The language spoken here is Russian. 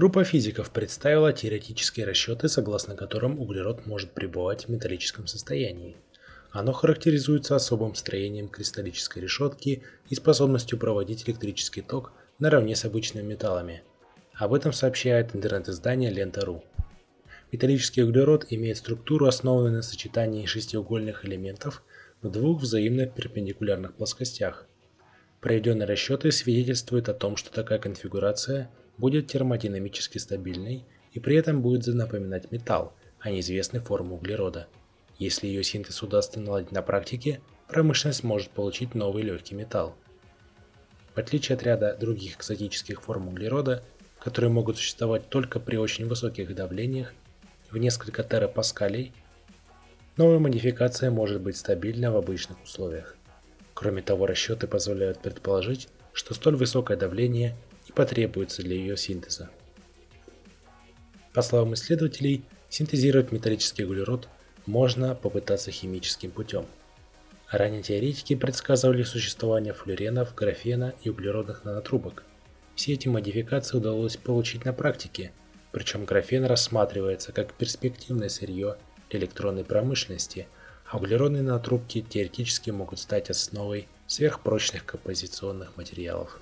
Группа физиков представила теоретические расчеты, согласно которым углерод может пребывать в металлическом состоянии. Оно характеризуется особым строением кристаллической решетки и способностью проводить электрический ток наравне с обычными металлами. Об этом сообщает интернет-издание Лента.ру. Металлический углерод имеет структуру, основанную на сочетании шестиугольных элементов в двух взаимно перпендикулярных плоскостях. Проведенные расчеты свидетельствуют о том, что такая конфигурация будет термодинамически стабильной и при этом будет напоминать металл, а не известной формы углерода. Если ее синтез удастся наладить на практике, промышленность может получить новый легкий металл. В отличие от ряда других экзотических форм углерода, которые могут существовать только при очень высоких давлениях, в несколько терапаскалей, новая модификация может быть стабильна в обычных условиях. Кроме того, расчеты позволяют предположить, что столь высокое давление и потребуется для ее синтеза. По словам исследователей, синтезировать металлический углерод можно попытаться химическим путем. Ранее теоретики предсказывали существование флюоренов, графена и углеродных нанотрубок. Все эти модификации удалось получить на практике, причем графен рассматривается как перспективное сырье электронной промышленности, а углеродные нанотрубки теоретически могут стать основой сверхпрочных композиционных материалов.